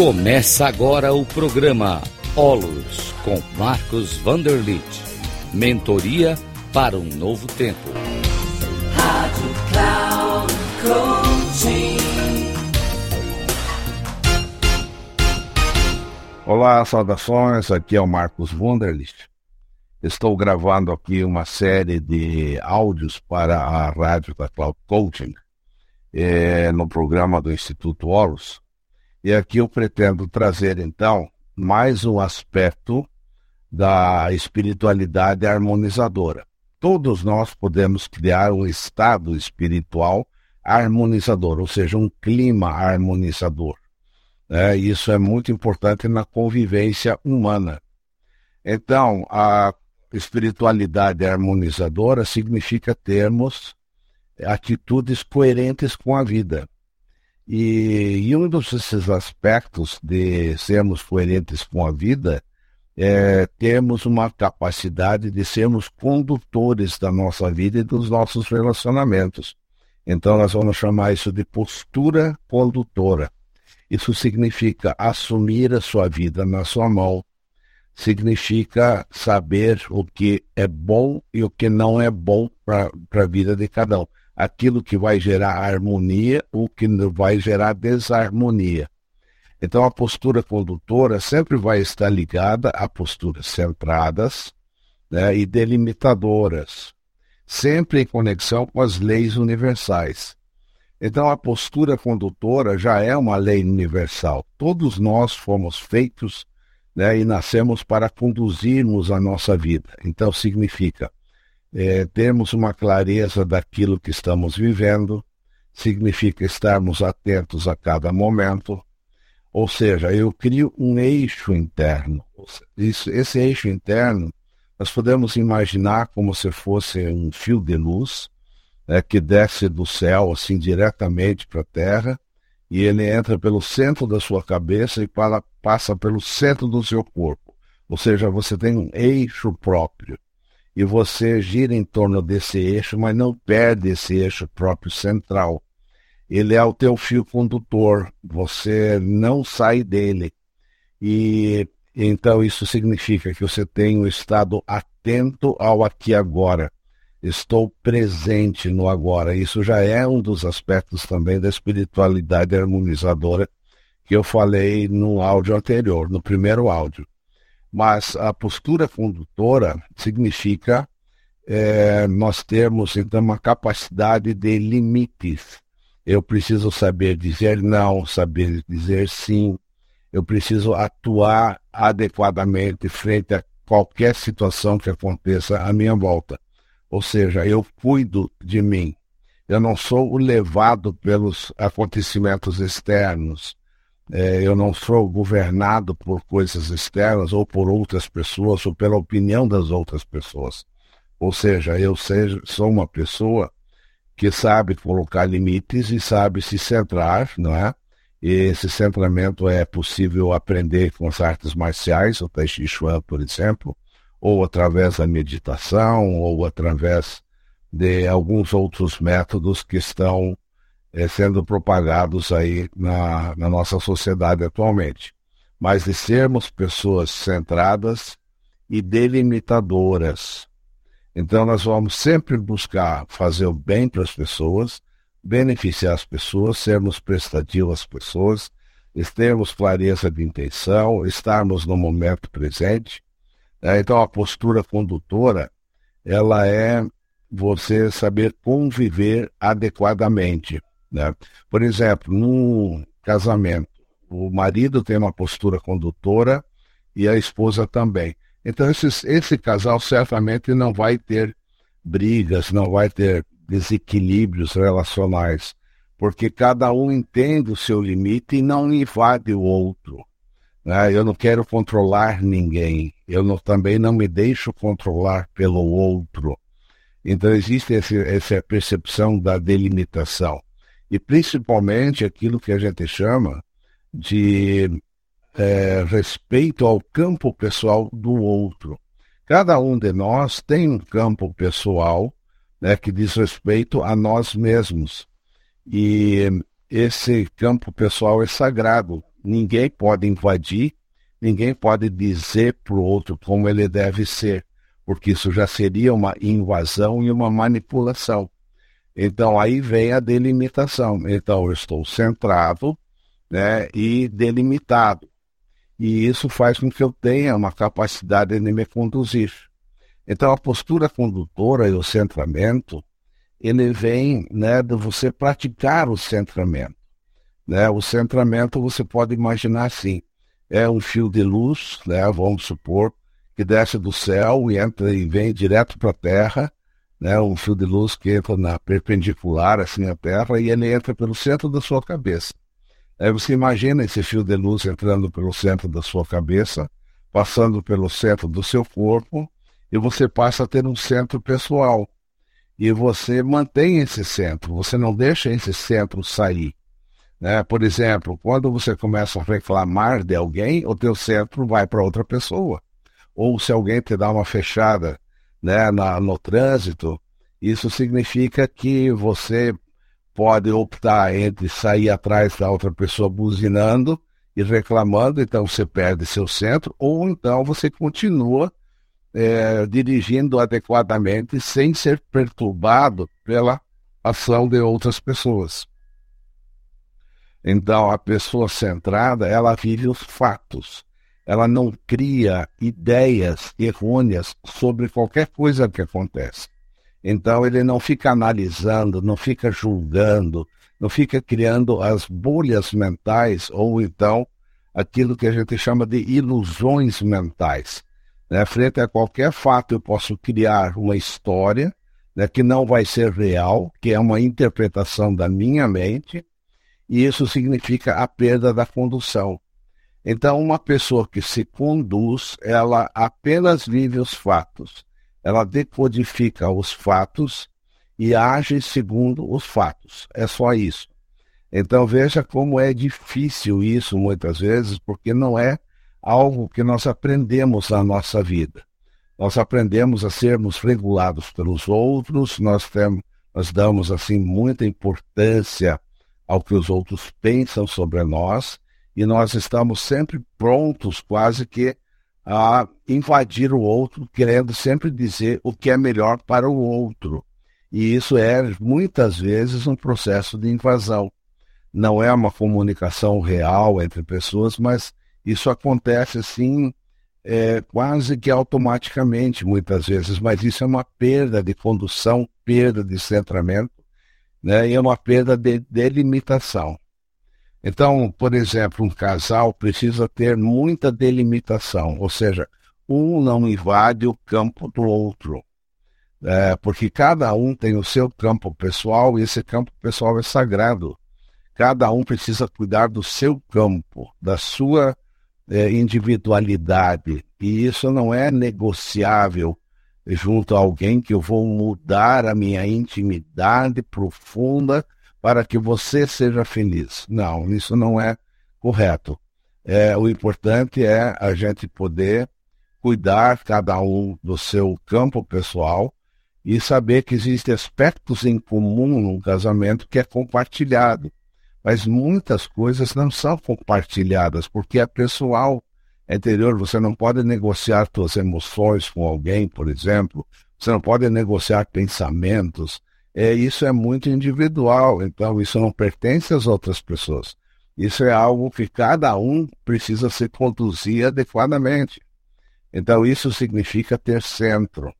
Começa agora o programa Olos com Marcos Vanderlit. Mentoria para um novo tempo. Rádio Cloud Coaching. Olá, saudações. Aqui é o Marcos Wunderlich. Estou gravando aqui uma série de áudios para a rádio da Cloud Coaching, é, no programa do Instituto Horus. E aqui eu pretendo trazer, então, mais um aspecto da espiritualidade harmonizadora. Todos nós podemos criar um estado espiritual harmonizador, ou seja, um clima harmonizador. É, isso é muito importante na convivência humana. Então, a espiritualidade harmonizadora significa termos atitudes coerentes com a vida. E, e um desses aspectos de sermos coerentes com a vida é termos uma capacidade de sermos condutores da nossa vida e dos nossos relacionamentos. Então, nós vamos chamar isso de postura condutora. Isso significa assumir a sua vida na sua mão, significa saber o que é bom e o que não é bom para a vida de cada um. Aquilo que vai gerar harmonia, o que vai gerar desarmonia. Então, a postura condutora sempre vai estar ligada a posturas centradas né, e delimitadoras, sempre em conexão com as leis universais. Então, a postura condutora já é uma lei universal. Todos nós fomos feitos né, e nascemos para conduzirmos a nossa vida. Então, significa é, termos uma clareza daquilo que estamos vivendo, significa estarmos atentos a cada momento, ou seja, eu crio um eixo interno. Isso, esse eixo interno, nós podemos imaginar como se fosse um fio de luz né, que desce do céu assim diretamente para a terra e ele entra pelo centro da sua cabeça e para, passa pelo centro do seu corpo. Ou seja, você tem um eixo próprio e você gira em torno desse eixo, mas não perde esse eixo próprio central. Ele é o teu fio condutor, você não sai dele. E então isso significa que você tem um estado atento ao aqui agora estou presente no agora. Isso já é um dos aspectos também da espiritualidade harmonizadora que eu falei no áudio anterior, no primeiro áudio. Mas a postura condutora significa é, nós termos então uma capacidade de limites. Eu preciso saber dizer não, saber dizer sim. Eu preciso atuar adequadamente frente a qualquer situação que aconteça à minha volta. Ou seja, eu cuido de mim. Eu não sou levado pelos acontecimentos externos. É, eu não sou governado por coisas externas ou por outras pessoas ou pela opinião das outras pessoas. Ou seja, eu seja, sou uma pessoa que sabe colocar limites e sabe se centrar, não é? E esse centramento é possível aprender com as artes marciais, o Tai Chi Chuan, por exemplo, ou através da meditação, ou através de alguns outros métodos que estão é, sendo propagados aí na, na nossa sociedade atualmente. Mas de sermos pessoas centradas e delimitadoras. Então nós vamos sempre buscar fazer o bem para as pessoas, beneficiar as pessoas, sermos prestativos às pessoas, termos clareza de intenção, estarmos no momento presente é, então, a postura condutora, ela é você saber conviver adequadamente. Né? Por exemplo, num casamento, o marido tem uma postura condutora e a esposa também. Então, esse, esse casal certamente não vai ter brigas, não vai ter desequilíbrios relacionais, porque cada um entende o seu limite e não invade o outro. Né? Eu não quero controlar ninguém. Eu não, também não me deixo controlar pelo outro. Então existe esse, essa percepção da delimitação. E principalmente aquilo que a gente chama de é, respeito ao campo pessoal do outro. Cada um de nós tem um campo pessoal né, que diz respeito a nós mesmos. E esse campo pessoal é sagrado Ninguém pode invadir, ninguém pode dizer para o outro como ele deve ser, porque isso já seria uma invasão e uma manipulação. Então aí vem a delimitação. Então eu estou centrado né, e delimitado. E isso faz com que eu tenha uma capacidade de me conduzir. Então a postura condutora e o centramento, ele vem né, de você praticar o centramento. Né? O centramento você pode imaginar assim, é um fio de luz, né, vamos supor, que desce do céu e entra e vem direto para a Terra, né, um fio de luz que entra na perpendicular assim à Terra e ele entra pelo centro da sua cabeça. Aí você imagina esse fio de luz entrando pelo centro da sua cabeça, passando pelo centro do seu corpo, e você passa a ter um centro pessoal. E você mantém esse centro, você não deixa esse centro sair. Né? Por exemplo, quando você começa a reclamar de alguém, o teu centro vai para outra pessoa. Ou se alguém te dá uma fechada né, na, no trânsito, isso significa que você pode optar entre sair atrás da outra pessoa buzinando e reclamando, então você perde seu centro, ou então você continua é, dirigindo adequadamente sem ser perturbado pela ação de outras pessoas. Então, a pessoa centrada, ela vive os fatos ela não cria ideias errôneas sobre qualquer coisa que acontece. Então ele não fica analisando, não fica julgando, não fica criando as bolhas mentais ou então aquilo que a gente chama de ilusões mentais. Né? Frente a qualquer fato eu posso criar uma história né, que não vai ser real, que é uma interpretação da minha mente, e isso significa a perda da condução. Então, uma pessoa que se conduz, ela apenas vive os fatos. Ela decodifica os fatos e age segundo os fatos. É só isso. Então, veja como é difícil isso muitas vezes, porque não é algo que nós aprendemos na nossa vida. Nós aprendemos a sermos regulados pelos outros, nós, temos, nós damos assim muita importância ao que os outros pensam sobre nós e nós estamos sempre prontos, quase que, a invadir o outro, querendo sempre dizer o que é melhor para o outro. E isso é, muitas vezes, um processo de invasão. Não é uma comunicação real entre pessoas, mas isso acontece assim, é, quase que automaticamente, muitas vezes. Mas isso é uma perda de condução, perda de centramento, né, e é uma perda de delimitação. Então, por exemplo, um casal precisa ter muita delimitação, ou seja, um não invade o campo do outro. É, porque cada um tem o seu campo pessoal e esse campo pessoal é sagrado. Cada um precisa cuidar do seu campo, da sua é, individualidade. E isso não é negociável junto a alguém que eu vou mudar a minha intimidade profunda para que você seja feliz. Não, isso não é correto. É, o importante é a gente poder cuidar cada um do seu campo pessoal e saber que existem aspectos em comum num casamento que é compartilhado. Mas muitas coisas não são compartilhadas porque é pessoal, é interior. Você não pode negociar suas emoções com alguém, por exemplo. Você não pode negociar pensamentos é, isso é muito individual, então isso não pertence às outras pessoas. Isso é algo que cada um precisa se conduzir adequadamente. Então isso significa ter centro,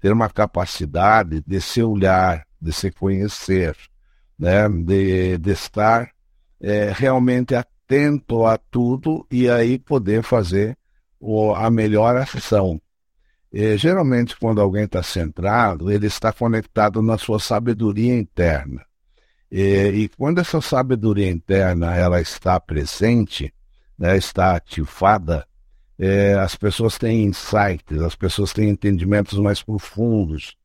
ter uma capacidade de se olhar, de se conhecer, né? de, de estar é, realmente atento a tudo e aí poder fazer o, a melhor ação. E, geralmente, quando alguém está centrado, ele está conectado na sua sabedoria interna. E, e, quando essa sabedoria interna ela está presente, né, está ativada, é, as pessoas têm insights, as pessoas têm entendimentos mais profundos,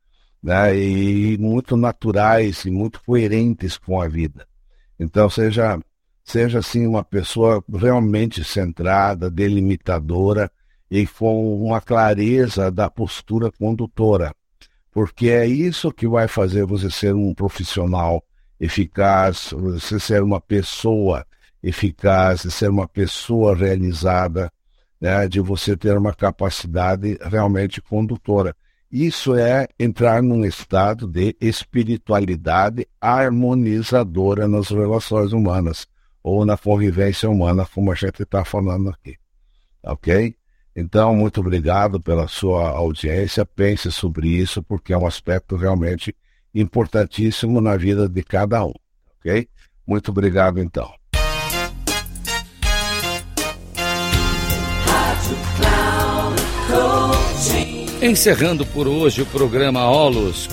né, e muito naturais e muito coerentes com a vida. Então, seja, seja assim uma pessoa realmente centrada, delimitadora, e com uma clareza da postura condutora, porque é isso que vai fazer você ser um profissional eficaz, você ser uma pessoa eficaz, de ser uma pessoa realizada, né, de você ter uma capacidade realmente condutora. Isso é entrar num estado de espiritualidade harmonizadora nas relações humanas ou na convivência humana, como a gente está falando aqui. Ok? Então, muito obrigado pela sua audiência. Pense sobre isso, porque é um aspecto realmente importantíssimo na vida de cada um. Ok? Muito obrigado, então. Encerrando por hoje o programa Olos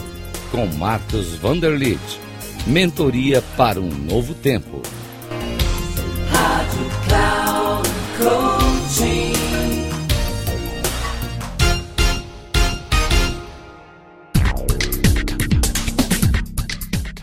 com Marcos Vanderlit. Mentoria para um novo tempo.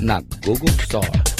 na Google Store.